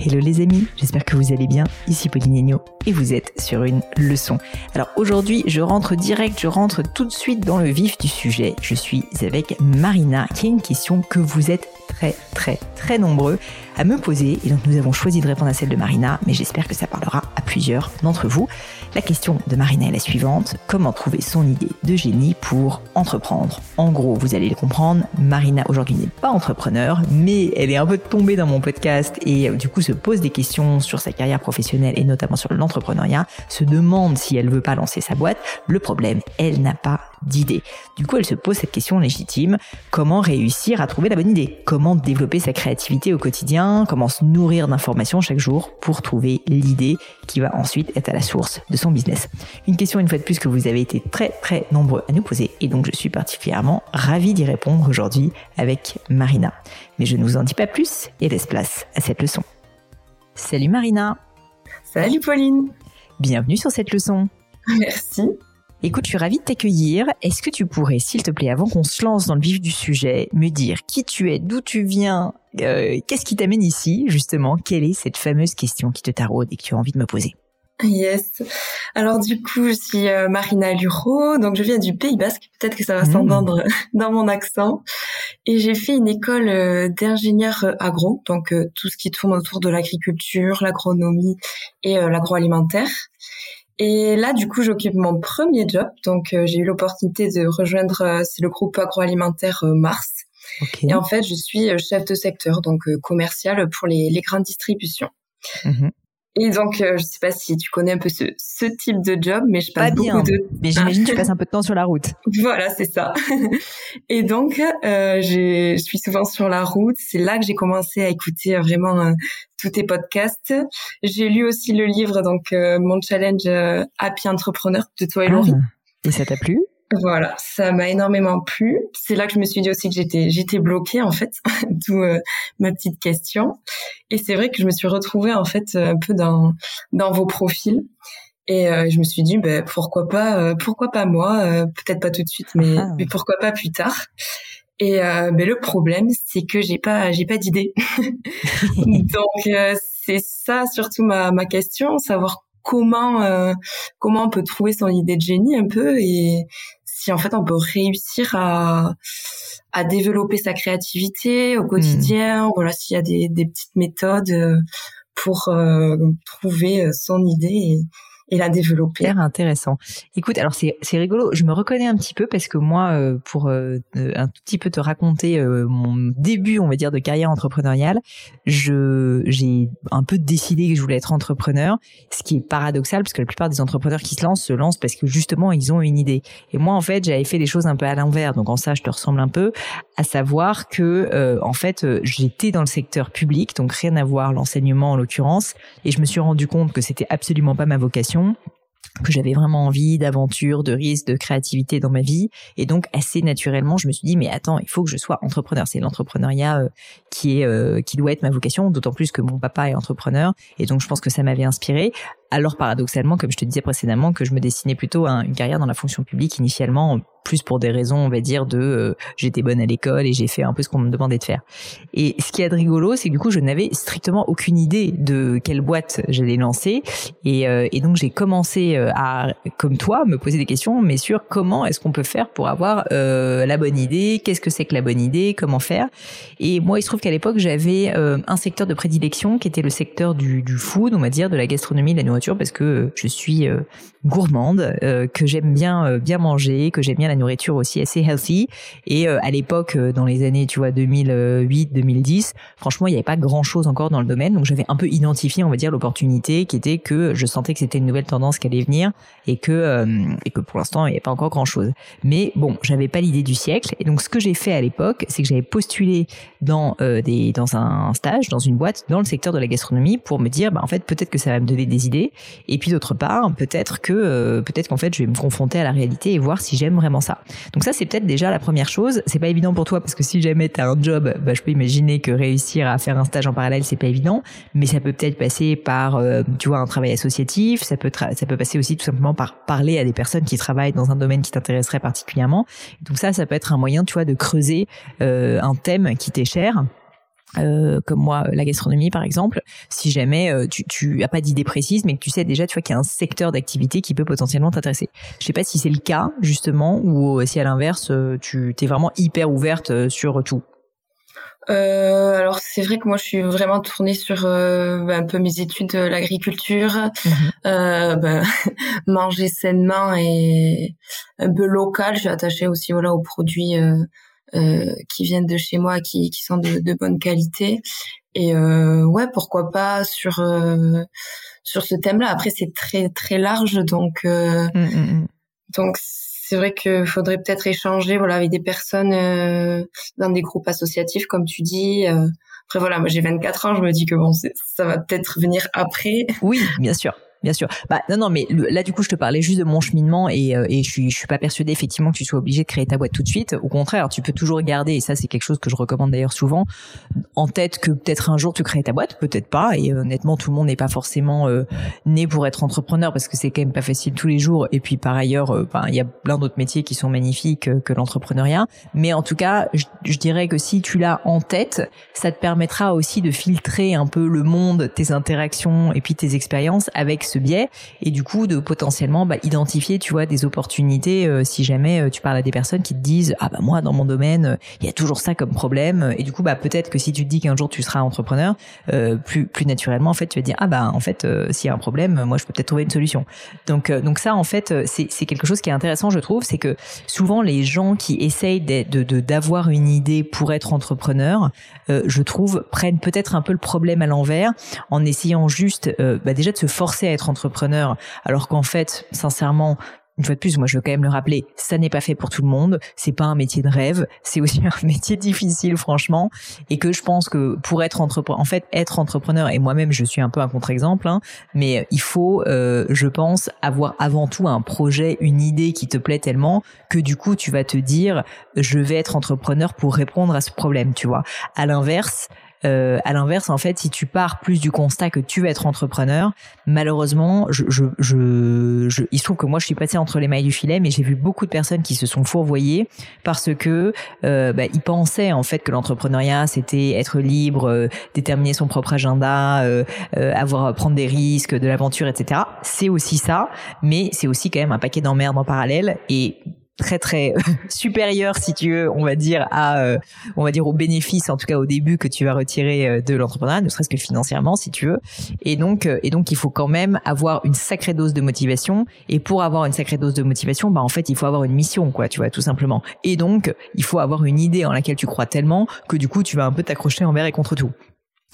Hello les amis, j'espère que vous allez bien. Ici Pauline et vous êtes sur une leçon. Alors aujourd'hui, je rentre direct, je rentre tout de suite dans le vif du sujet. Je suis avec Marina qui a une question que vous êtes très très très nombreux à me poser et donc nous avons choisi de répondre à celle de Marina, mais j'espère que ça parlera à plusieurs d'entre vous. La question de Marina est la suivante. Comment trouver son idée de génie pour entreprendre? En gros, vous allez le comprendre, Marina aujourd'hui n'est pas entrepreneur, mais elle est un peu tombée dans mon podcast et euh, du coup se pose des questions sur sa carrière professionnelle et notamment sur l'entrepreneuriat, se demande si elle veut pas lancer sa boîte. Le problème, elle n'a pas d'idée. Du coup, elle se pose cette question légitime. Comment réussir à trouver la bonne idée? Comment développer sa créativité au quotidien? Comment se nourrir d'informations chaque jour pour trouver l'idée qui va ensuite être à la source de son business? Une question une fois de plus que vous avez été très très nombreux à nous poser et donc je suis particulièrement ravie d'y répondre aujourd'hui avec Marina. Mais je ne vous en dis pas plus et laisse place à cette leçon. Salut Marina Salut Pauline Bienvenue sur cette leçon Merci Écoute, je suis ravie de t'accueillir. Est-ce que tu pourrais, s'il te plaît, avant qu'on se lance dans le vif du sujet, me dire qui tu es, d'où tu viens, euh, qu'est-ce qui t'amène ici, justement? Quelle est cette fameuse question qui te taraude et que tu as envie de me poser? Yes. Alors du coup, je suis euh, Marina Luro, donc je viens du Pays Basque. Peut-être que ça va mmh. s'entendre dans mon accent. Et j'ai fait une école euh, d'ingénieur agro, donc tout ce qui tourne autour de l'agriculture, l'agronomie et l'agroalimentaire. Et là, du coup, j'occupe mon premier job. Donc, euh, j'ai eu l'opportunité de rejoindre, euh, c'est le groupe agroalimentaire euh, Mars. Et en fait, je suis chef de secteur, donc commercial pour les, les grandes distributions. Mmh et donc, je sais pas si tu connais un peu ce, ce type de job, mais je passe beaucoup de. Mais j'imagine que tu passes un peu de temps sur la route. Voilà, c'est ça. Et donc, euh, je suis souvent sur la route. C'est là que j'ai commencé à écouter vraiment tous tes podcasts. J'ai lu aussi le livre, donc mon challenge Happy Entrepreneur de toi et Laurie. Ah. Et ça t'a plu? Voilà, ça m'a énormément plu. C'est là que je me suis dit aussi que j'étais j'étais bloquée en fait, d'où euh, ma petite question. Et c'est vrai que je me suis retrouvée en fait un peu dans dans vos profils. Et euh, je me suis dit ben pourquoi pas euh, pourquoi pas moi? Peut-être pas tout de suite mais ah. mais pourquoi pas plus tard. Et ben le problème c'est que j'ai pas j'ai pas d'idée. Donc c'est ça surtout ma ma question, savoir comment comment on peut trouver son idée de génie un peu et si en fait on peut réussir à à développer sa créativité au quotidien, hmm. voilà, s'il y a des, des petites méthodes euh, pour euh, trouver son idée et, et la développer. Intéressant. Écoute, alors c'est rigolo. Je me reconnais un petit peu parce que moi, euh, pour euh, un tout petit peu te raconter euh, mon début, on va dire, de carrière entrepreneuriale, je j'ai un peu décidé que je voulais être entrepreneur, ce qui est paradoxal parce que la plupart des entrepreneurs qui se lancent se lancent parce que justement ils ont une idée. Et moi, en fait, j'avais fait les choses un peu à l'envers. Donc en ça, je te ressemble un peu, à savoir que en fait, j'étais dans le secteur public, donc rien à voir l'enseignement en l'occurrence, et je me suis rendu compte que c'était absolument pas ma vocation que j'avais vraiment envie d'aventure, de risque, de créativité dans ma vie. Et donc, assez naturellement, je me suis dit, mais attends, il faut que je sois entrepreneur. C'est l'entrepreneuriat euh, qui euh, qui doit être ma vocation, d'autant plus que mon papa est entrepreneur. Et donc, je pense que ça m'avait inspiré. Alors paradoxalement, comme je te disais précédemment, que je me destinais plutôt à une carrière dans la fonction publique initialement, plus pour des raisons, on va dire, de euh, j'étais bonne à l'école et j'ai fait un peu ce qu'on me demandait de faire. Et ce qui est rigolo, c'est que du coup, je n'avais strictement aucune idée de quelle boîte j'allais lancer. Et, euh, et donc, j'ai commencé euh, à, comme toi, me poser des questions, mais sur comment est-ce qu'on peut faire pour avoir la bonne idée, qu'est-ce que c'est que la bonne idée, comment faire. Et moi, il se trouve qu'à l'époque, j'avais un secteur de prédilection qui était le secteur du, du food, on va dire, de la gastronomie, de la nourriture, parce que je suis gourmande, que j'aime bien bien manger, que j'aime bien la nourriture aussi assez healthy. Et euh, à l'époque, euh, dans les années, tu vois, 2008, 2010, franchement, il n'y avait pas grand chose encore dans le domaine. Donc j'avais un peu identifié, on va dire, l'opportunité qui était que je sentais que c'était une nouvelle tendance qui allait venir et que euh, et que pour l'instant, il n'y avait pas encore grand chose. Mais bon, j'avais pas l'idée du siècle. Et donc ce que j'ai fait à l'époque, c'est que j'avais postulé dans des dans un stage, dans une boîte, dans le secteur de la gastronomie, pour me dire, bah en fait, peut-être que ça va me donner des idées. Et puis d'autre part, peut-être que peut-être qu'en fait, je vais me confronter à la réalité et voir si j'aime vraiment ça donc ça, c'est peut-être déjà la première chose. C'est pas évident pour toi parce que si jamais tu as un job, bah, je peux imaginer que réussir à faire un stage en parallèle, c'est pas évident. Mais ça peut peut-être passer par, euh, tu vois, un travail associatif. Ça peut, ça peut passer aussi tout simplement par parler à des personnes qui travaillent dans un domaine qui t'intéresserait particulièrement. Donc ça, ça peut être un moyen, tu vois, de creuser euh, un thème qui t'est cher euh, comme moi la gastronomie par exemple si jamais euh, tu tu as pas d'idée précise mais que tu sais déjà tu vois qu'il y a un secteur d'activité qui peut potentiellement t'intéresser. Je sais pas si c'est le cas justement ou si à l'inverse euh, tu t'es vraiment hyper ouverte sur tout. Euh, alors c'est vrai que moi je suis vraiment tournée sur bah, un peu mes études de l'agriculture, mmh bah, manger sainement et un peu local. Je suis attachée aussi voilà aux produits euh, qui viennent de chez moi, qui, qui sont de, de bonne qualité. Et euh, ouais, pourquoi pas sur euh, sur ce thème-là. Après, c'est très très large, donc euh, mmh, mmh, mmh. donc c'est vrai qu'il faudrait peut-être échanger, voilà, avec des personnes dans des groupes associatifs, comme tu dis. après voilà, moi j'ai 24 ans, je me dis que bon, ça va peut-être venir après. Oui, bien sûr bien sûr. Bah non, non, mais là du coup, je te parlais juste de mon cheminement et, euh, et je suis, je suis pas persuadée effectivement que tu sois obligé de créer ta boîte tout de suite. Au contraire, tu peux toujours garder et ça c'est quelque chose que je recommande d'ailleurs souvent en tête que peut-être un jour tu crées ta boîte, peut-être pas. Et honnêtement, tout le monde n'est pas forcément euh, né pour être entrepreneur parce que c'est quand même pas facile tous les jours. Et puis par ailleurs, euh, ben, il y a plein d'autres métiers qui sont magnifiques que l'entrepreneuriat. Mais en tout cas, je dirais que si tu l'as en tête, ça te permettra aussi de filtrer un peu le monde, tes interactions et puis tes expériences avec ce biais et du coup de potentiellement bah, identifier tu vois des opportunités euh, si jamais euh, tu parles à des personnes qui te disent ah bah moi dans mon domaine il y a toujours ça comme problème et du coup bah peut-être que si tu te dis qu'un jour tu seras entrepreneur euh, plus plus naturellement en fait tu vas dire ah bah en fait s'il y a un problème moi je peux peut-être trouver une solution donc donc ça en fait c'est c'est quelque chose qui est intéressant je trouve c'est que souvent les gens qui essayent de d'avoir une idée pour être entrepreneur je trouve prennent peut-être un peu le problème à l'envers en essayant juste bah déjà de se forcer à être entrepreneur, alors qu'en fait, sincèrement, une fois de plus, moi je veux quand même le rappeler, ça n'est pas fait pour tout le monde, c'est pas un métier de rêve, c'est aussi un métier difficile franchement, et que je pense que pour être entrepreneur, en fait être entrepreneur, et moi-même je suis un peu un contre-exemple, hein, mais il faut, euh, je pense, avoir avant tout un projet, une idée qui te plaît tellement que du coup tu vas te dire, je vais être entrepreneur pour répondre à ce problème, tu vois. À l'inverse, euh, à l'inverse, en fait, si tu pars plus du constat que tu vas être entrepreneur, malheureusement, je, je, je, il se trouve que moi, je suis passée entre les mailles du filet, mais j'ai vu beaucoup de personnes qui se sont fourvoyées parce que euh, bah, ils pensaient en fait que l'entrepreneuriat c'était être libre, euh, déterminer son propre agenda, euh, euh, avoir prendre des risques, de l'aventure, etc. C'est aussi ça, mais c'est aussi quand même un paquet d'emmerdes en parallèle et très très supérieur si tu veux on va dire à euh, on va dire aux bénéfices en tout cas au début que tu vas retirer euh, de l'entrepreneuriat ne serait-ce que financièrement si tu veux. Et donc euh, et donc il faut quand même avoir une sacrée dose de motivation. Et pour avoir une sacrée dose de motivation bah en fait il faut avoir une mission quoi tu vois tout simplement. Et donc il faut avoir une idée en laquelle tu crois tellement que du coup tu vas un peu t'accrocher envers et contre tout.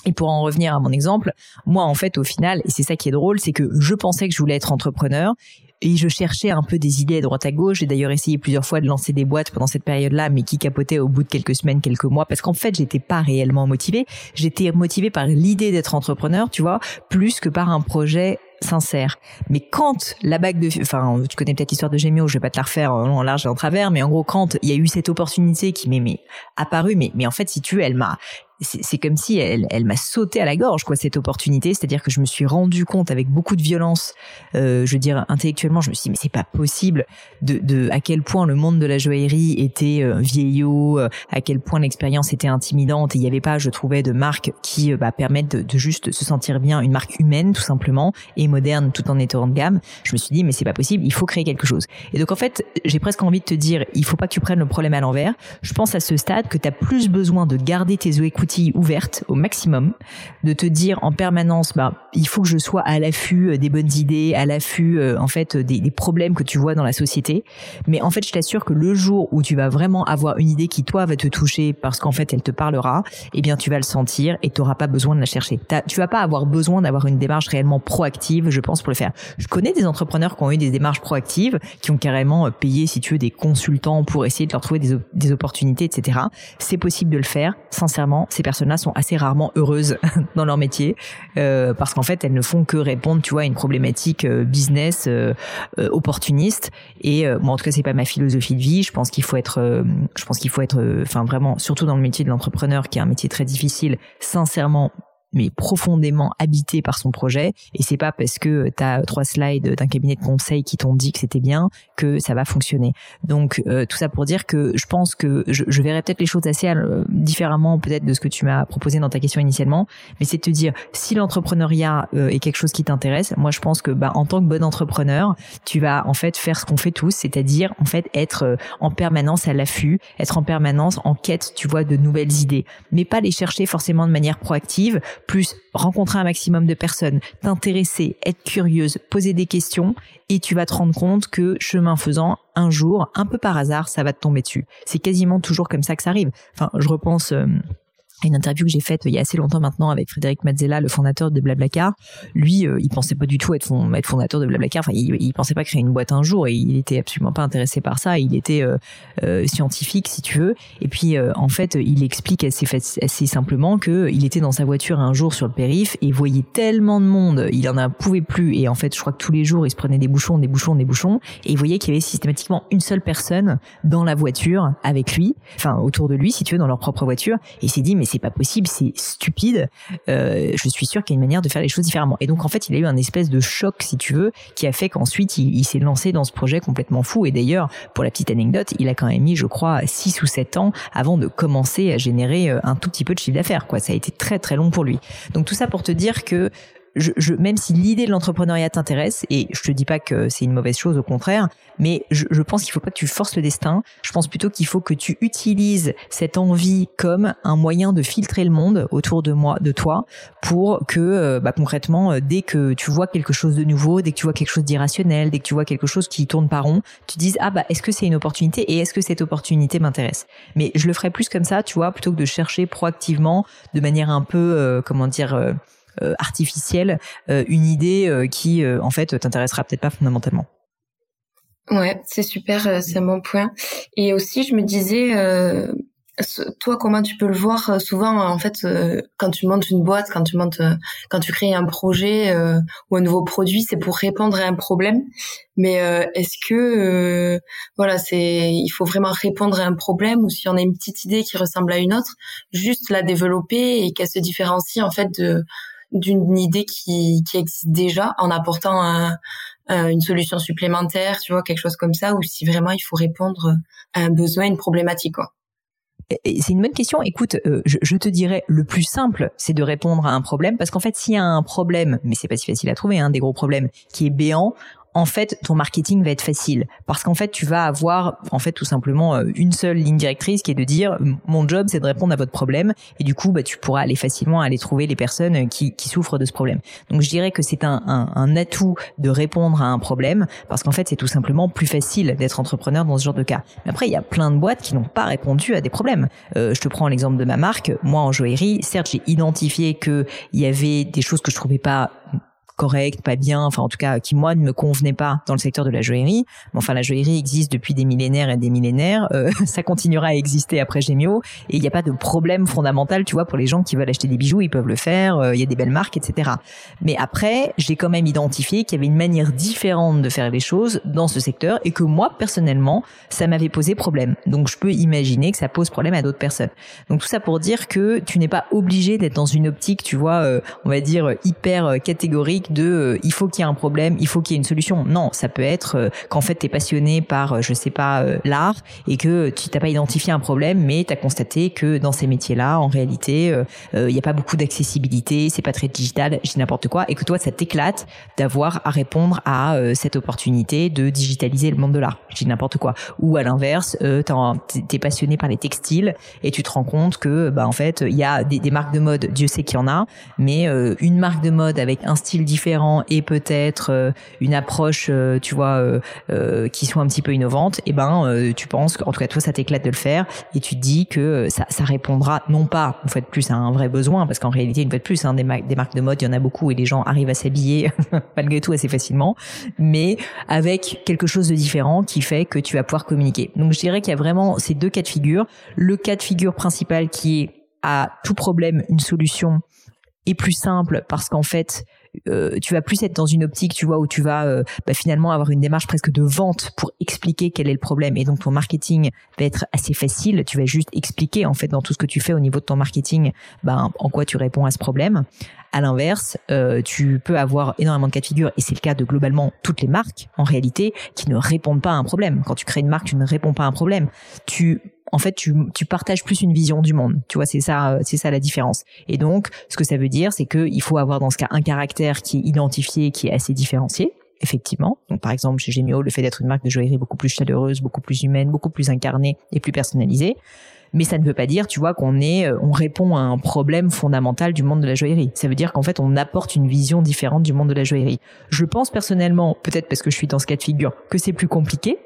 Et pour en revenir à mon exemple, moi en fait au final, et c'est ça qui est drôle, c'est que je pensais que je voulais être entrepreneur et je cherchais un peu des idées à droite à gauche. J'ai d'ailleurs essayé plusieurs fois de lancer des boîtes pendant cette période-là, mais qui capotaient au bout de quelques semaines, quelques mois, parce qu'en fait, j'étais pas réellement motivée. J'étais motivée par l'idée d'être entrepreneur, tu vois, plus que par un projet sincère. Mais quand la bague de, enfin, tu connais peut-être l'histoire de Gémio, je vais pas te la refaire en large et en travers, mais en gros, quand il y a eu cette opportunité qui m'est apparue, mais, mais en fait, si tu veux, elle m'a c'est comme si elle, elle m'a sauté à la gorge quoi cette opportunité. C'est-à-dire que je me suis rendu compte avec beaucoup de violence euh, je veux dire intellectuellement je me suis dit mais c'est pas possible de, de à quel point le monde de la joaillerie était euh, vieillot euh, à quel point l'expérience était intimidante. Et il n'y avait pas je trouvais de marques qui euh, bah, permettent de, de, juste se sentir bien une marque humaine tout simplement et moderne tout en étant de gamme. Je me suis dit mais c'est pas possible il faut créer quelque chose. Et donc en fait j'ai presque envie de te dire il faut pas que tu prennes le problème à l'envers. Je pense à ce stade que tu plus besoin de garder tes écoutilles ouvertes au maximum, de te dire en permanence, bah, il faut que je sois à l'affût euh, des bonnes idées, à l'affût euh, en fait des, des, problèmes que tu vois dans la société. Mais en fait, je t'assure que le jour où tu vas vraiment avoir une idée qui toi va te toucher parce qu'en fait elle te parlera, eh bien tu vas le sentir et tu n'auras pas besoin de la chercher. Tu vas pas avoir besoin d'avoir une démarche réellement proactive, je pense, pour le faire. Je connais des entrepreneurs qui ont eu des démarches proactives, qui ont carrément euh, payé, si tu veux, des consultants pour essayer de leur trouver des, des opportunités, etc. C'est possible de le faire. Sincèrement, ces personnes-là sont assez rarement heureuses dans leur métier euh, parce qu'en fait, elles ne font que répondre, tu vois, à une problématique euh, business euh, euh, opportuniste. Et moi, en tout cas, c'est pas ma philosophie de vie. Je pense qu'il faut être, je pense qu'il faut être, enfin vraiment, surtout dans le métier de l'entrepreneur, qui est un métier très difficile. Sincèrement, mais profondément habité par son projet. Et c'est pas parce que tu as trois slides d'un cabinet de conseil qui t'ont dit que c'était bien que ça va fonctionner. Donc euh, tout ça pour dire que je pense que je, je verrais peut-être les choses assez euh, différemment peut-être de ce que tu m'as proposé dans ta question initialement. Mais c'est de te dire si l'entrepreneuriat euh, est quelque chose qui t'intéresse, moi je pense que bah, en tant que bon entrepreneur, tu vas en fait faire ce qu'on fait tous, c'est-à-dire en fait être en permanence à l'affût, être en permanence en quête, tu vois, de nouvelles idées, mais pas les chercher forcément de manière proactive plus rencontrer un maximum de personnes, t'intéresser, être curieuse, poser des questions, et tu vas te rendre compte que chemin faisant, un jour, un peu par hasard, ça va te tomber dessus. C'est quasiment toujours comme ça que ça arrive. Enfin, je repense... Euh, une interview que j'ai faite il y a assez longtemps maintenant avec Frédéric Mazzella, le fondateur de Blablacar. Lui, euh, il pensait pas du tout être, être fondateur de Blablacar. Enfin, il, il, pensait pas créer une boîte un jour et il était absolument pas intéressé par ça. Il était euh, euh, scientifique, si tu veux. Et puis, euh, en fait, il explique assez, assez simplement que il était dans sa voiture un jour sur le périph et voyait tellement de monde, il en a pouvait plus. Et en fait, je crois que tous les jours, il se prenait des bouchons, des bouchons, des bouchons. Et il voyait qu'il y avait systématiquement une seule personne dans la voiture avec lui, enfin autour de lui, si tu veux, dans leur propre voiture. Et il s'est dit, c'est pas possible, c'est stupide. Euh, je suis sûr qu'il y a une manière de faire les choses différemment. Et donc en fait, il a eu un espèce de choc, si tu veux, qui a fait qu'ensuite il, il s'est lancé dans ce projet complètement fou. Et d'ailleurs, pour la petite anecdote, il a quand même mis, je crois, 6 ou 7 ans avant de commencer à générer euh, un tout petit peu de chiffre d'affaires. Quoi, ça a été très très long pour lui. Donc tout ça pour te dire que je, je, même si l'idée de l'entrepreneuriat t'intéresse, et je te dis pas que c'est une mauvaise chose, au contraire, mais je, je pense qu'il faut pas que tu forces le destin. Je pense plutôt qu'il faut que tu utilises cette envie comme un moyen de filtrer le monde autour de moi, de toi, pour que, euh, bah, concrètement, euh, dès que tu vois quelque chose de nouveau, dès que tu vois quelque chose d'irrationnel, dès que tu vois quelque chose qui tourne pas rond, tu dises ah bah est-ce que c'est une opportunité et est-ce que cette opportunité m'intéresse? Mais je le ferai plus comme ça, tu vois, plutôt que de chercher proactivement, de manière un peu, euh, comment dire. Euh, artificielle euh, une idée euh, qui en fait t'intéressera peut-être pas fondamentalement. Ouais, c'est super, c'est bon point. Et aussi, je me disais, toi, comment tu peux le voir souvent en fait quand tu montes une boîte, quand tu montes, quand tu crées un projet ou un nouveau produit, c'est pour répondre à un problème. Mais est-ce que voilà, c'est il faut vraiment répondre à un problème ou si on a une petite idée qui ressemble à une autre, juste la développer et qu'elle se différencie en fait de d'une idée qui, qui existe déjà en apportant un, une solution supplémentaire, tu vois, quelque chose comme ça, ou si vraiment il faut répondre à un besoin, une problématique, quoi. C'est une bonne question. Écoute, euh, je, je, te dirais le plus simple, c'est de répondre à un problème, parce qu'en fait, s'il y a un problème, mais c'est pas si facile à trouver, hein, des gros problèmes, qui est béant, en fait, ton marketing va être facile parce qu'en fait, tu vas avoir en fait tout simplement euh, une seule ligne directrice qui est de dire mon job c'est de répondre à votre problème et du coup, bah tu pourras aller facilement aller trouver les personnes qui, qui souffrent de ce problème. Donc je dirais que c'est un, un, un, atout de répondre à un problème parce qu'en fait, c'est tout simplement plus facile d'être entrepreneur dans ce genre de cas. Mais après, il y a plein de boîtes qui n'ont pas répondu à des problèmes. Euh, je te prends l'exemple de ma marque. Moi, en joaillerie, certes, j'ai identifié que il y avait des choses que je trouvais pas correct, pas bien, enfin en tout cas qui moi ne me convenait pas dans le secteur de la joaillerie. Mais enfin la joaillerie existe depuis des millénaires et des millénaires, euh, ça continuera à exister après Gemio et il n'y a pas de problème fondamental, tu vois, pour les gens qui veulent acheter des bijoux, ils peuvent le faire, euh, il y a des belles marques, etc. Mais après, j'ai quand même identifié qu'il y avait une manière différente de faire les choses dans ce secteur et que moi personnellement, ça m'avait posé problème. Donc je peux imaginer que ça pose problème à d'autres personnes. Donc tout ça pour dire que tu n'es pas obligé d'être dans une optique, tu vois, euh, on va dire hyper catégorique de euh, il faut qu'il y ait un problème, il faut qu'il y ait une solution. Non, ça peut être euh, qu'en fait tu es passionné par euh, je sais pas l'art et que tu t'as pas identifié un problème mais tu as constaté que dans ces métiers-là en réalité il n'y a pas beaucoup d'accessibilité, c'est pas très digital, j'ai n'importe quoi et que toi ça t'éclate d'avoir à répondre à cette opportunité de digitaliser le monde de l'art, j'ai n'importe quoi. Ou à l'inverse, tu es passionné par les textiles et tu te rends compte que bah en fait il y a des, des marques de mode, Dieu sait qu'il y en a, mais une marque de mode avec un style différent et peut-être euh, une approche, euh, tu vois, euh, qui soit un petit peu innovante, eh ben tu penses qu'en tout cas toi ça t'éclate de le faire et tu te dis que ça, ça répondra non pas une fois de plus à un vrai besoin parce qu'en réalité une fois de plus hein, des, des marques de mode il y en a beaucoup et les gens arrivent à s'habiller malgré tout assez facilement, mais avec quelque chose de différent qui fait que tu vas pouvoir communiquer. Donc je dirais qu'il y a vraiment ces deux cas de figure. Le cas de figure principal qui est à tout problème une solution est plus simple parce qu'en fait euh, tu vas plus être dans une optique, tu vois, où tu vas euh, bah, finalement avoir une démarche presque de vente pour expliquer quel est le problème. Et donc ton marketing va être assez facile. Tu vas juste expliquer en fait dans tout ce que tu fais au niveau de ton marketing, bah, en quoi tu réponds à ce problème. À l'inverse, euh, tu peux avoir énormément de cas de figure, et c'est le cas de globalement toutes les marques en réalité, qui ne répondent pas à un problème. Quand tu crées une marque, tu ne réponds pas à un problème. Tu en fait, tu, tu partages plus une vision du monde. Tu vois, c'est ça, c'est ça la différence. Et donc, ce que ça veut dire, c'est qu'il faut avoir dans ce cas un caractère qui est identifié, qui est assez différencié effectivement. Donc, par exemple, chez Gemio, le fait d'être une marque de joaillerie beaucoup plus chaleureuse, beaucoup plus humaine, beaucoup plus incarnée et plus personnalisée. Mais ça ne veut pas dire, tu vois, qu'on est, euh, on répond à un problème fondamental du monde de la joaillerie. Ça veut dire qu'en fait, on apporte une vision différente du monde de la joaillerie. Je pense personnellement, peut-être parce que je suis dans ce cas de figure, que c'est plus compliqué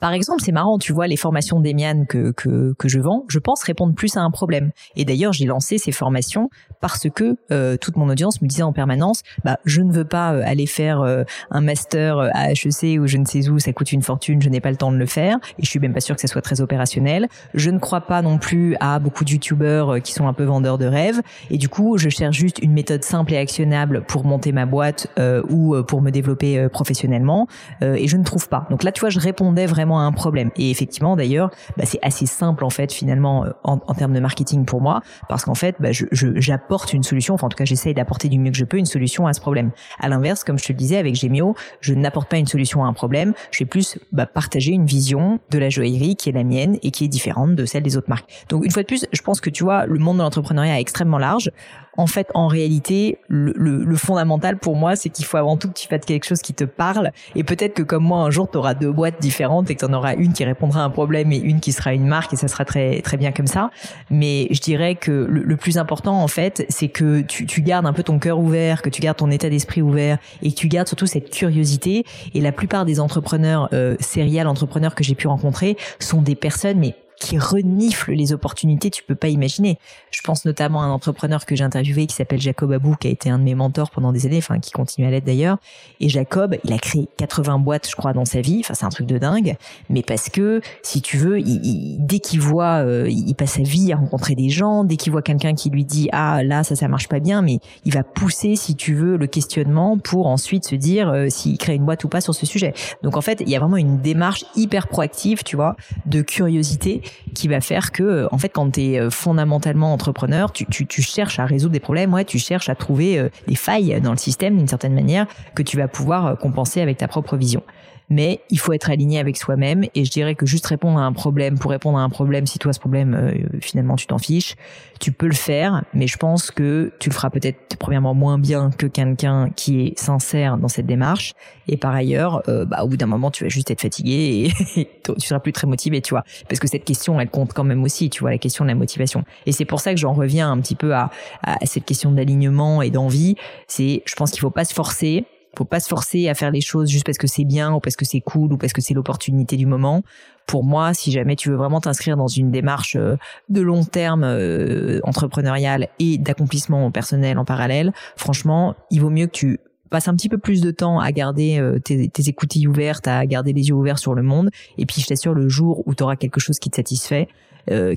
par exemple, c'est marrant, tu vois, les formations d'Emian que, que, que je vends, je pense répondre plus à un problème. Et d'ailleurs, j'ai lancé ces formations parce que euh, toute mon audience me disait en permanence, bah, je ne veux pas euh, aller faire euh, un master à HEC ou je ne sais où, ça coûte une fortune, je n'ai pas le temps de le faire, et je suis même pas sûre que ça soit très opérationnel. Je ne crois pas non plus à beaucoup de youtubeurs qui sont un peu vendeurs de rêves, et du coup, je cherche juste une méthode simple et actionnable pour monter ma boîte ou pour me développer professionnellement, et je ne trouve pas. Donc là, tu vois, je répondais vraiment un problème. Et effectivement, d'ailleurs, bah, c'est assez simple en fait finalement euh, en, termes de marketing pour moi, parce qu'en fait, bah, j'apporte une solution. Enfin, en tout cas, j'essaye d'apporter du mieux que je peux une solution à ce problème. À l'inverse, comme je te le disais avec Gemio, je n'apporte pas une solution à un problème. Je vais plus bah, partager une vision de la joaillerie qui est la mienne et qui est différente de celle des autres marques. Donc une fois de plus, je pense que tu vois, le monde de l'entrepreneuriat est extrêmement large en fait, en réalité, le, le, fondamental pour moi, c'est qu'il faut avant tout que tu fasses quelque chose qui te parle. Et peut-être que comme moi, un jour, tu auras deux boîtes différentes et que tu en auras une qui répondra à un problème et une qui sera une marque et ça sera très très bien comme ça. Mais je dirais que le, plus important, en fait, c'est que tu, tu gardes un peu ton cœur ouvert, que tu gardes ton état d'esprit ouvert et que tu gardes surtout cette curiosité. Et la plupart des entrepreneurs euh, serial entrepreneurs que j'ai pu rencontrer sont des personnes mais qui renifle les opportunités, tu peux pas imaginer. Je pense notamment à un entrepreneur que j'ai interviewé qui s'appelle Jacob Abou, qui a été un de mes mentors pendant des années, enfin qui continue à l'être d'ailleurs. Et Jacob, il a créé 80 boîtes, je crois, dans sa vie. Enfin, c'est un truc de dingue. Mais parce que, si tu veux, il, dès qu'il voit, euh, il passe sa vie à rencontrer des gens. Dès qu'il voit quelqu'un qui lui dit ah là ça ça marche pas bien, mais il va pousser, si tu veux, le questionnement pour ensuite se dire euh, s'il crée une boîte ou pas sur ce sujet. Donc en fait, il y a vraiment une démarche hyper proactive, tu vois, de curiosité qui va faire que, en fait, quand tu es euh, fondamentalement entrepreneur, tu, tu, tu, cherches à résoudre des problèmes, ouais, tu cherches à trouver euh, des failles dans le système d'une certaine manière que tu vas pouvoir euh, compenser avec ta propre vision mais il faut être aligné avec soi-même. Et je dirais que juste répondre à un problème pour répondre à un problème si toi ce problème euh, finalement tu t'en fiches tu peux le faire. Mais je pense que tu le feras peut-être premièrement moins bien que quelqu'un qui est sincère dans cette démarche. Et par ailleurs euh, bah, au bout d'un moment tu vas juste être fatigué et, tu seras plus très motivé tu vois. Parce que cette question elle compte quand même aussi tu vois la question de la motivation. Et c'est pour ça que j'en reviens un petit peu à, à cette question d'alignement et d'envie. C'est je pense qu'il faut pas se forcer faut pas se forcer à faire les choses juste parce que c'est bien ou parce que c'est cool ou parce que c'est l'opportunité du moment. Pour moi, si jamais tu veux vraiment t'inscrire dans une démarche euh, de long terme euh, entrepreneuriale et d'accomplissement personnel en parallèle, franchement, il vaut mieux que tu passes un petit peu plus de temps à garder euh, tes, tes écoutilles ouvertes, à garder les yeux ouverts sur le monde. Et puis, je t'assure, le jour où tu auras quelque chose qui te satisfait,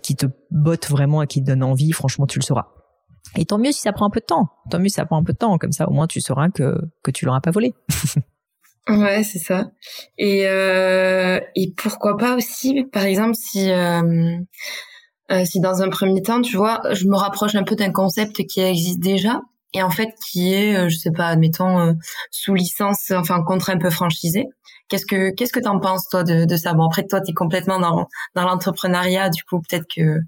qui te botte vraiment et qui te donne envie, franchement, tu le sauras. Et tant mieux si ça prend un peu de temps. Tant mieux si ça prend un peu de temps. Comme ça, au moins, tu sauras que, que tu l'auras pas volé. ouais, c'est ça. Et, euh, et pourquoi pas aussi, par exemple, si, euh, euh, si dans un premier temps, tu vois, je me rapproche un peu d'un concept qui existe déjà et en fait qui est, je sais pas, admettons, sous licence, enfin, contrat un peu franchisé. Qu'est-ce que qu'est-ce que t'en penses toi de, de ça? Bon après toi t'es complètement dans dans l'entrepreneuriat, du coup peut-être que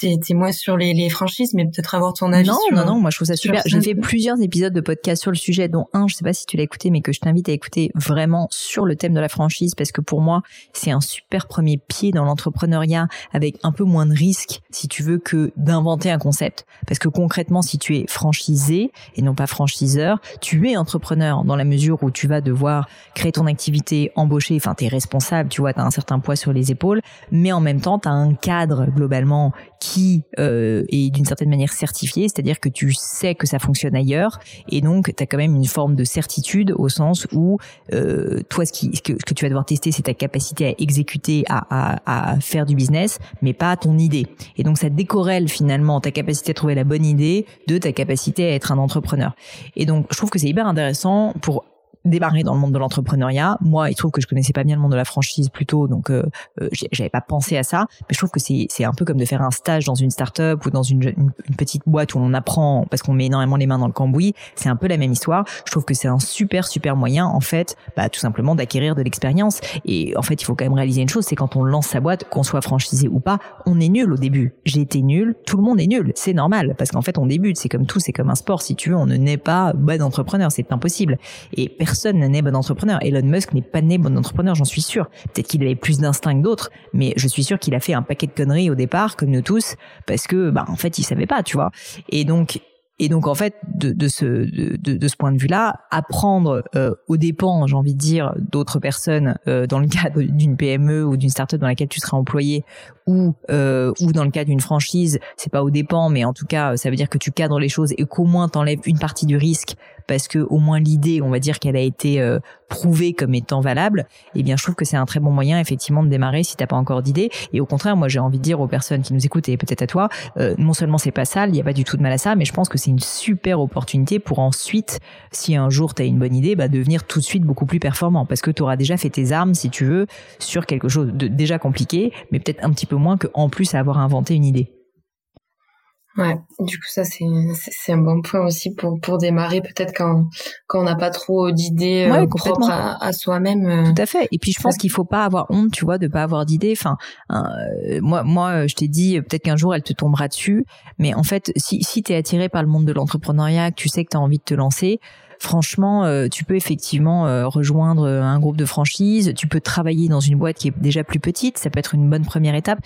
t'es moins sur les, les, franchises, mais peut-être avoir ton avis. Non, sur, non, non, moi je trouve ça super. J'ai fait plusieurs épisodes de podcast sur le sujet, dont un, je sais pas si tu l'as écouté, mais que je t'invite à écouter vraiment sur le thème de la franchise, parce que pour moi, c'est un super premier pied dans l'entrepreneuriat, avec un peu moins de risques, si tu veux, que d'inventer un concept. Parce que concrètement, si tu es franchisé et non pas franchiseur, tu es entrepreneur dans la mesure où tu vas devoir créer ton activité, embaucher, enfin, tu es responsable, tu vois, tu as un certain poids sur les épaules, mais en même temps, tu as un cadre globalement qui euh, est d'une certaine manière certifié, c'est-à-dire que tu sais que ça fonctionne ailleurs, et donc tu as quand même une forme de certitude au sens où euh, toi, ce, qui, ce, que, tu vas devoir tester, c'est ta capacité à exécuter, à, à, à, faire du business, mais pas ton idée. Et donc ça décorrèle finalement ta capacité à trouver la bonne idée de ta capacité à être un entrepreneur. Et donc je trouve que c'est hyper intéressant pour démarrer dans le monde de l'entrepreneuriat. Moi, il trouve que je connaissais pas bien le monde de la franchise plutôt, donc euh, euh j'avais pas pensé à ça. Mais je trouve que c'est un peu comme de faire un stage dans une start-up ou dans une, une, petite boîte où on apprend parce qu'on met énormément les mains dans le cambouis. C'est un peu la même histoire. Je trouve que c'est un super super moyen en fait, bah, tout simplement d'acquérir de l'expérience. Et en fait, il faut quand même réaliser une chose, c'est quand on lance sa boîte, qu'on soit franchisé ou pas, on est nul au début. J'ai été nul, tout le monde est nul, c'est normal parce qu'en fait on débute. C'est comme tout, c'est comme un sport. Si tu veux, on ne naît pas bon entrepreneur, c'est impossible. N'est bon entrepreneur. Elon Musk n'est pas né bon entrepreneur, j'en suis sûr. Peut-être qu'il avait plus d'instinct que d'autres, mais je suis sûr qu'il a fait un paquet de conneries au départ, comme nous tous, parce que, bah, en fait, il savait pas, tu vois. Et donc, et donc en fait, de, ce de, ce point de vue-là, apprendre euh, aux dépens, j'ai envie de dire, d'autres personnes euh, dans le cadre d'une PME ou d'une startup dans laquelle tu seras employé, ou euh, ou dans le cas d'une franchise, c'est pas aux dépens, mais en tout cas, ça veut dire que tu cadres les choses et qu'au moins t'enlèves une partie du risque parce que au moins l'idée, on va dire qu'elle a été euh, prouvée comme étant valable. Eh bien, je trouve que c'est un très bon moyen effectivement de démarrer si t'as pas encore d'idée. Et au contraire, moi, j'ai envie de dire aux personnes qui nous écoutent et peut-être à toi, euh, non seulement c'est pas sale, il y a pas du tout de mal à ça, mais je pense que c'est une super opportunité pour ensuite, si un jour tu as une bonne idée, bah, devenir tout de suite beaucoup plus performant parce que tu auras déjà fait tes armes, si tu veux, sur quelque chose de déjà compliqué, mais peut-être un petit peu moins que en plus avoir inventé une idée. Ouais, du coup ça c'est c'est un bon point aussi pour pour démarrer peut-être quand quand on n'a pas trop d'idées euh, propres à, soi-même. Euh. Tout à fait. Et puis je pense qu'il faut pas avoir honte, tu vois, de pas avoir d'idées. Enfin, euh, moi moi je t'ai dit peut-être qu'un jour elle te tombera dessus, mais en fait si si t'es attiré par le monde de l'entrepreneuriat, que tu sais que tu as envie de te lancer, franchement, euh, tu peux effectivement euh, rejoindre euh, un groupe de franchise, tu peux travailler dans une boîte qui est déjà plus petite, ça peut être une bonne première étape.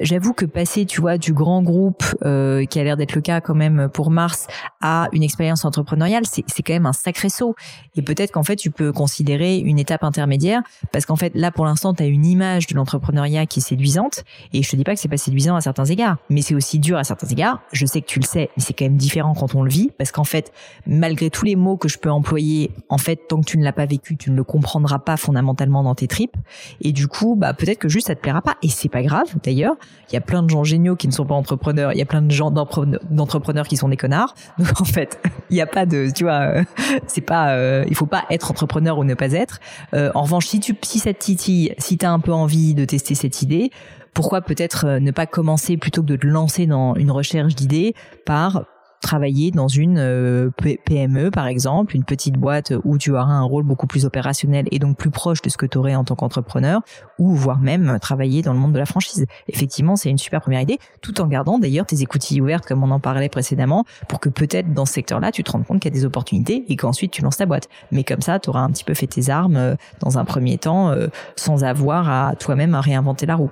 J'avoue que passer, tu vois, du grand groupe qui a l'air d'être le cas quand même pour Mars à une expérience entrepreneuriale, c'est quand même un sacré saut. Et peut-être qu'en fait, tu peux considérer une étape intermédiaire parce qu'en fait, là, pour l'instant, tu as une image de l'entrepreneuriat qui est séduisante. Et je te dis pas que c'est pas séduisant à certains égards, mais c'est aussi dur à certains égards. Je sais que tu le sais, mais c'est quand même différent quand on le vit parce qu'en fait, malgré tous les mots je peux employer, en fait, tant que tu ne l'as pas vécu, tu ne le comprendras pas fondamentalement dans tes tripes. Et du coup, bah peut-être que juste ça te plaira pas. Et c'est pas grave. D'ailleurs, il y a plein de gens géniaux qui ne sont pas entrepreneurs. Il y a plein de gens d'entrepreneurs qui sont des connards. Donc en fait, il n'y a pas de, tu vois, euh, c'est pas, euh, il faut pas être entrepreneur ou ne pas être. Euh, en revanche, si tu, si ça te titille, si t'as un peu envie de tester cette idée, pourquoi peut-être ne pas commencer plutôt que de te lancer dans une recherche d'idées par travailler dans une euh, PME par exemple, une petite boîte où tu auras un rôle beaucoup plus opérationnel et donc plus proche de ce que tu aurais en tant qu'entrepreneur, ou voire même travailler dans le monde de la franchise. Effectivement, c'est une super première idée, tout en gardant d'ailleurs tes écoutilles ouvertes comme on en parlait précédemment, pour que peut-être dans ce secteur-là, tu te rendes compte qu'il y a des opportunités et qu'ensuite tu lances ta boîte. Mais comme ça, tu auras un petit peu fait tes armes euh, dans un premier temps, euh, sans avoir à toi-même à réinventer la roue.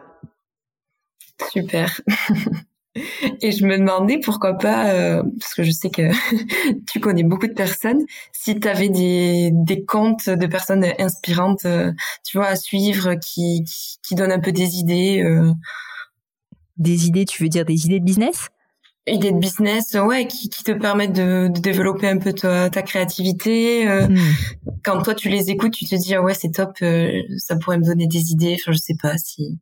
Super. Et je me demandais pourquoi pas, euh, parce que je sais que tu connais beaucoup de personnes, si tu avais des, des comptes de personnes inspirantes, euh, tu vois, à suivre, qui, qui, donnent un peu des idées. Euh. Des idées, tu veux dire des idées de business? Idées de business, ouais, qui, qui te permettent de, de développer un peu ta, ta créativité. Hmm. Quand toi tu les écoutes, tu te dis ah ouais c'est top, ça pourrait me donner des idées. Enfin je sais pas si.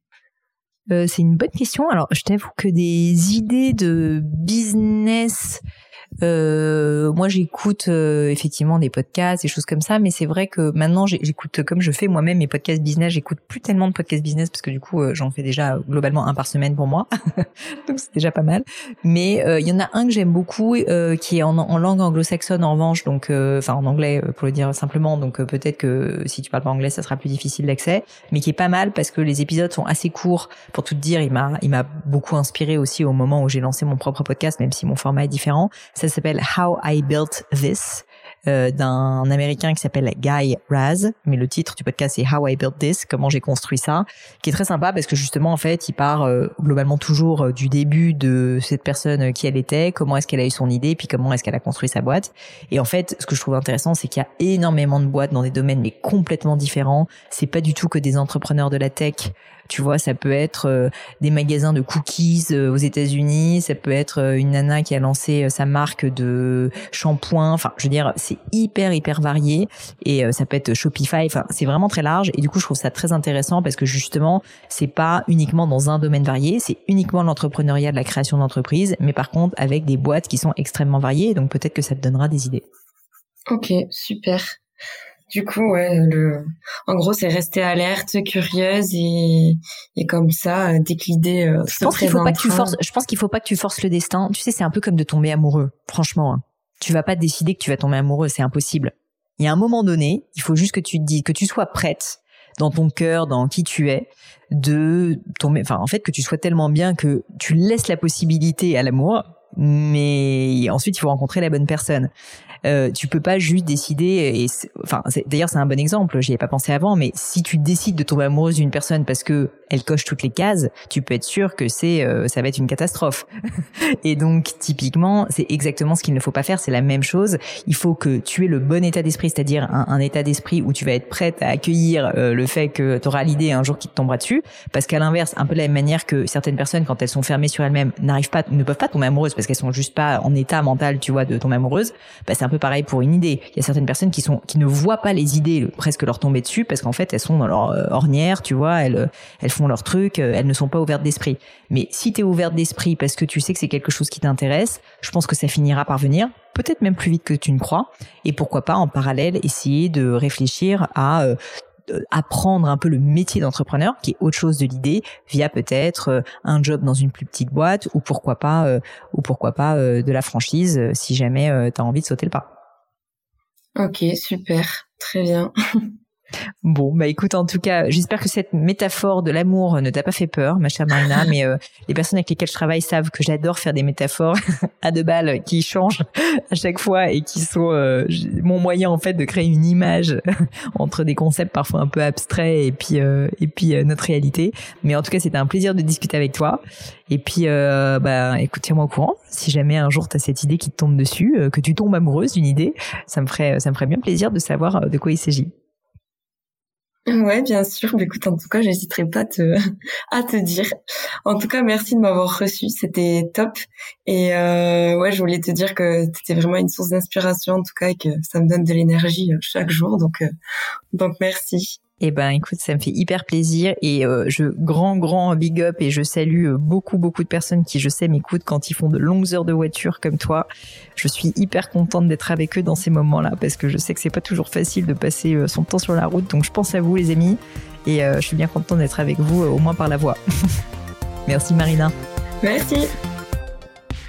Euh, c'est une bonne question. Alors, je t'avoue que des idées de business euh, moi, j'écoute euh, effectivement des podcasts, des choses comme ça, mais c'est vrai que maintenant, j'écoute comme je fais moi-même mes podcasts business. J'écoute plus tellement de podcasts business parce que du coup, euh, j'en fais déjà globalement un par semaine pour moi, donc c'est déjà pas mal. Mais il y en a un que j'aime beaucoup, qui est en, en langue anglo-saxonne en revanche, donc enfin en anglais pour le dire simplement. Donc peut-être que si tu parles pas anglais, ça sera plus difficile d'accès, mais qui est pas mal parce que les épisodes sont assez courts. Pour tout te dire, il m'a il m'a beaucoup inspiré aussi au moment où j'ai lancé mon propre podcast, même si mon format est différent. Ça s'appelle How I Built This euh, d'un américain qui s'appelle Guy Raz, mais le titre du podcast c'est How I Built This, comment j'ai construit ça, qui est très sympa parce que justement en fait il part euh, globalement toujours euh, du début de cette personne qui elle était, comment est-ce qu'elle a eu son idée, puis comment est-ce qu'elle a construit sa boîte. Et en fait ce que je trouve intéressant c'est qu'il y a énormément de boîtes dans des domaines mais complètement différents. C'est pas du tout que des entrepreneurs de la tech tu vois, ça peut être euh, des magasins de cookies euh, aux États-Unis, ça peut être euh, une nana qui a lancé sa marque de shampoing. Enfin, je veux dire, c'est hyper hyper varié et ça peut être Shopify. Enfin, c'est vraiment très large et du coup, je trouve ça très intéressant parce que justement, c'est pas uniquement dans un domaine varié, c'est uniquement l'entrepreneuriat de la création d'entreprise, mais par contre avec des boîtes qui sont extrêmement variées. Donc peut-être que ça te donnera des idées. Ok, super. Du coup, ouais, le, en gros, c'est rester alerte, curieuse et, et comme ça, euh, dès que l'idée euh, je pense qu'il faut pas que tu forces. Je pense qu'il faut pas que tu forces le destin. Tu sais, c'est un peu comme de tomber amoureux. Franchement, hein. tu vas pas décider que tu vas tomber amoureux, c'est impossible. Il y a un moment donné, il faut juste que tu te dis, que tu sois prête dans ton cœur, dans qui tu es, de tomber. Enfin, en fait, que tu sois tellement bien que tu laisses la possibilité à l'amour, mais ensuite il faut rencontrer la bonne personne. Euh, tu peux pas juste décider. Et enfin, d'ailleurs, c'est un bon exemple. J'y ai pas pensé avant, mais si tu décides de tomber amoureuse d'une personne parce que elle coche toutes les cases, tu peux être sûr que c'est, euh, ça va être une catastrophe. et donc, typiquement, c'est exactement ce qu'il ne faut pas faire. C'est la même chose. Il faut que tu aies le bon état d'esprit, c'est-à-dire un, état d'esprit où tu vas être prête à accueillir euh, le fait que tu auras l'idée un jour qui te tombera dessus. Parce qu'à l'inverse, un peu de la même manière que certaines personnes, quand elles sont fermées sur elles-mêmes, n'arrivent pas, ne peuvent pas tomber amoureuses parce qu'elles sont juste pas en état mental, tu vois, de tomber amoureuse. Bah, c'est un peu pareil pour une idée. Il y a certaines personnes qui sont qui ne voient pas les idées presque leur tomber dessus parce qu'en fait elles sont dans leur euh, ornière, tu vois, elles elles font leur truc, euh, elles ne sont pas ouvertes d'esprit. Mais si tu es ouverte d'esprit parce que tu sais que c'est quelque chose qui t'intéresse, je pense que ça finira par venir peut-être même plus vite que tu ne crois et pourquoi pas en parallèle essayer de réfléchir à apprendre un peu le métier d'entrepreneur, qui est autre chose de l'idée, via peut-être euh, un job dans une plus petite boîte ou pourquoi pas euh, ou pourquoi pas euh, de la franchise si jamais tu as envie de sauter le pas. Ok, super, très bien. Bon, bah écoute, en tout cas, j'espère que cette métaphore de l'amour ne t'a pas fait peur, ma chère Marina, mais euh, les personnes avec lesquelles je travaille savent que j'adore faire des métaphores à deux balles qui changent à chaque fois et qui sont euh, mon moyen en fait de créer une image entre des concepts parfois un peu abstraits et puis euh, et puis notre réalité. Mais en tout cas, c'était un plaisir de discuter avec toi. Et puis, bah écoute, tiens-moi au courant. Si jamais un jour tu as cette idée qui te tombe dessus, que tu tombes amoureuse d'une idée, ça me ferait ça me ferait bien plaisir de savoir de quoi il s'agit. Ouais, bien sûr. Mais écoute, en tout cas, j'hésiterai pas te, à te dire. En tout cas, merci de m'avoir reçu. C'était top. Et euh, ouais, je voulais te dire que tu étais vraiment une source d'inspiration, en tout cas, et que ça me donne de l'énergie euh, chaque jour. Donc, euh, donc merci. Eh ben, écoute, ça me fait hyper plaisir et euh, je grand grand big up et je salue euh, beaucoup beaucoup de personnes qui je sais m'écoutent quand ils font de longues heures de voiture comme toi. Je suis hyper contente d'être avec eux dans ces moments-là parce que je sais que c'est pas toujours facile de passer euh, son temps sur la route. Donc je pense à vous les amis et je suis bien contente d'être avec vous au moins par la voix. Merci Marina. Merci.